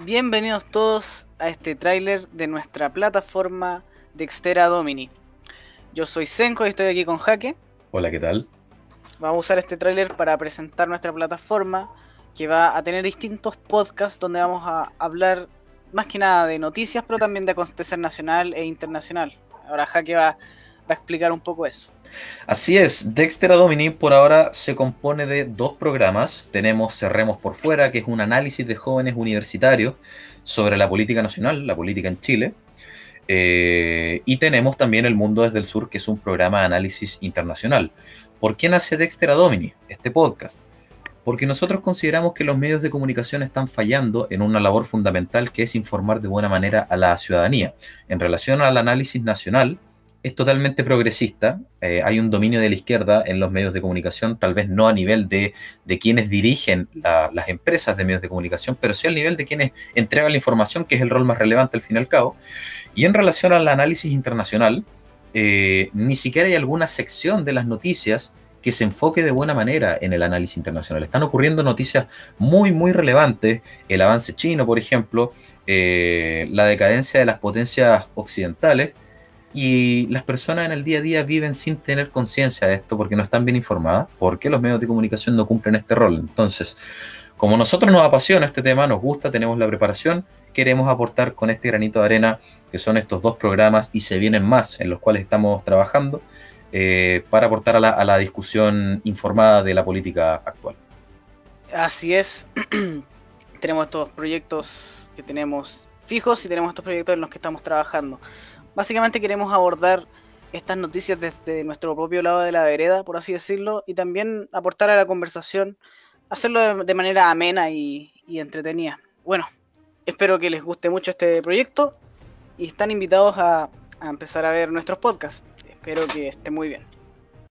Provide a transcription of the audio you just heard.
Bienvenidos todos a este tráiler de nuestra plataforma Dextera Domini. Yo soy Senko y estoy aquí con Jaque. Hola, ¿qué tal? Vamos a usar este tráiler para presentar nuestra plataforma que va a tener distintos podcasts donde vamos a hablar más que nada de noticias, pero también de acontecer nacional e internacional. Ahora Jaque va, va a explicar un poco eso. Así es, Dexter Domini por ahora se compone de dos programas. Tenemos Cerremos por Fuera, que es un análisis de jóvenes universitarios sobre la política nacional, la política en Chile. Eh, y tenemos también El Mundo desde el Sur, que es un programa de análisis internacional. ¿Por qué nace Dexter Domini, este podcast? Porque nosotros consideramos que los medios de comunicación están fallando en una labor fundamental que es informar de buena manera a la ciudadanía. En relación al análisis nacional, es totalmente progresista. Eh, hay un dominio de la izquierda en los medios de comunicación, tal vez no a nivel de, quienes dirigen las empresas de medios de comunicación, pero sí al nivel de quienes entregan la información, que es el rol más relevante al fin y al cabo. Y en relación al análisis internacional, eh, ni siquiera hay alguna sección de las noticias que se enfoque de buena manera en el análisis internacional. Están ocurriendo noticias muy, muy relevantes. El avance chino, por ejemplo, eh, la decadencia de las potencias occidentales y las personas en el día a día viven sin tener conciencia de esto porque no están bien informadas, porque los medios de comunicación no cumplen este rol. Entonces, como nosotros nos apasiona este tema, nos gusta, tenemos la preparación, queremos aportar con este granito de arena, que son estos dos programas y se vienen más en los cuales estamos trabajando, eh, para aportar a la discusión informada de la política actual. Así es, tenemos estos proyectos que tenemos fijos y tenemos estos proyectos en los que estamos trabajando. Básicamente queremos abordar estas noticias desde nuestro propio lado de la vereda, por así decirlo, y también aportar a la conversación, hacerlo de, manera amena y, entretenida. Bueno, espero que les guste mucho este proyecto y están invitados a, a empezar a ver nuestros podcasts. Espero que esté muy bien.